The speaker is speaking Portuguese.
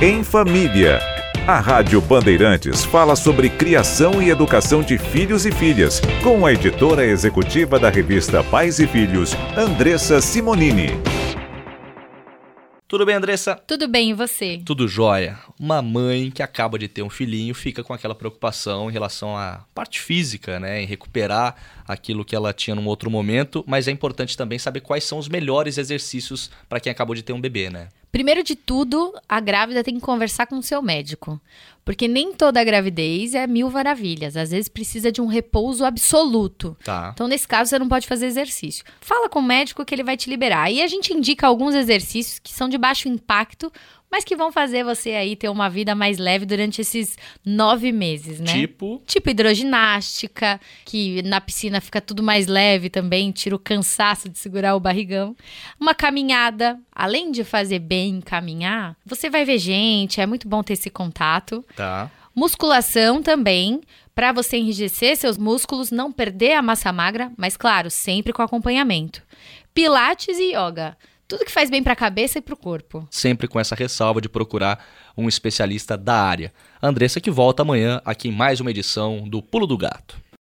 Em Família. A Rádio Bandeirantes fala sobre criação e educação de filhos e filhas, com a editora executiva da revista Pais e Filhos, Andressa Simonini. Tudo bem, Andressa? Tudo bem, e você? Tudo jóia. Uma mãe que acaba de ter um filhinho fica com aquela preocupação em relação à parte física, né? Em recuperar aquilo que ela tinha num outro momento, mas é importante também saber quais são os melhores exercícios para quem acabou de ter um bebê, né? Primeiro de tudo, a grávida tem que conversar com o seu médico. Porque nem toda gravidez é mil maravilhas. Às vezes precisa de um repouso absoluto. Tá. Então, nesse caso, você não pode fazer exercício. Fala com o médico que ele vai te liberar. Aí a gente indica alguns exercícios que são de baixo impacto, mas que vão fazer você aí ter uma vida mais leve durante esses nove meses, né? Tipo. Tipo hidroginástica, que na piscina fica tudo mais leve também, tira o cansaço de segurar o barrigão. Uma caminhada, além de fazer bem caminhar, você vai ver gente, é muito bom ter esse contato. Tá. Musculação também, para você enrijecer seus músculos, não perder a massa magra, mas claro, sempre com acompanhamento. Pilates e yoga. Tudo que faz bem para a cabeça e para o corpo. Sempre com essa ressalva de procurar um especialista da área. Andressa que volta amanhã aqui em mais uma edição do Pulo do Gato.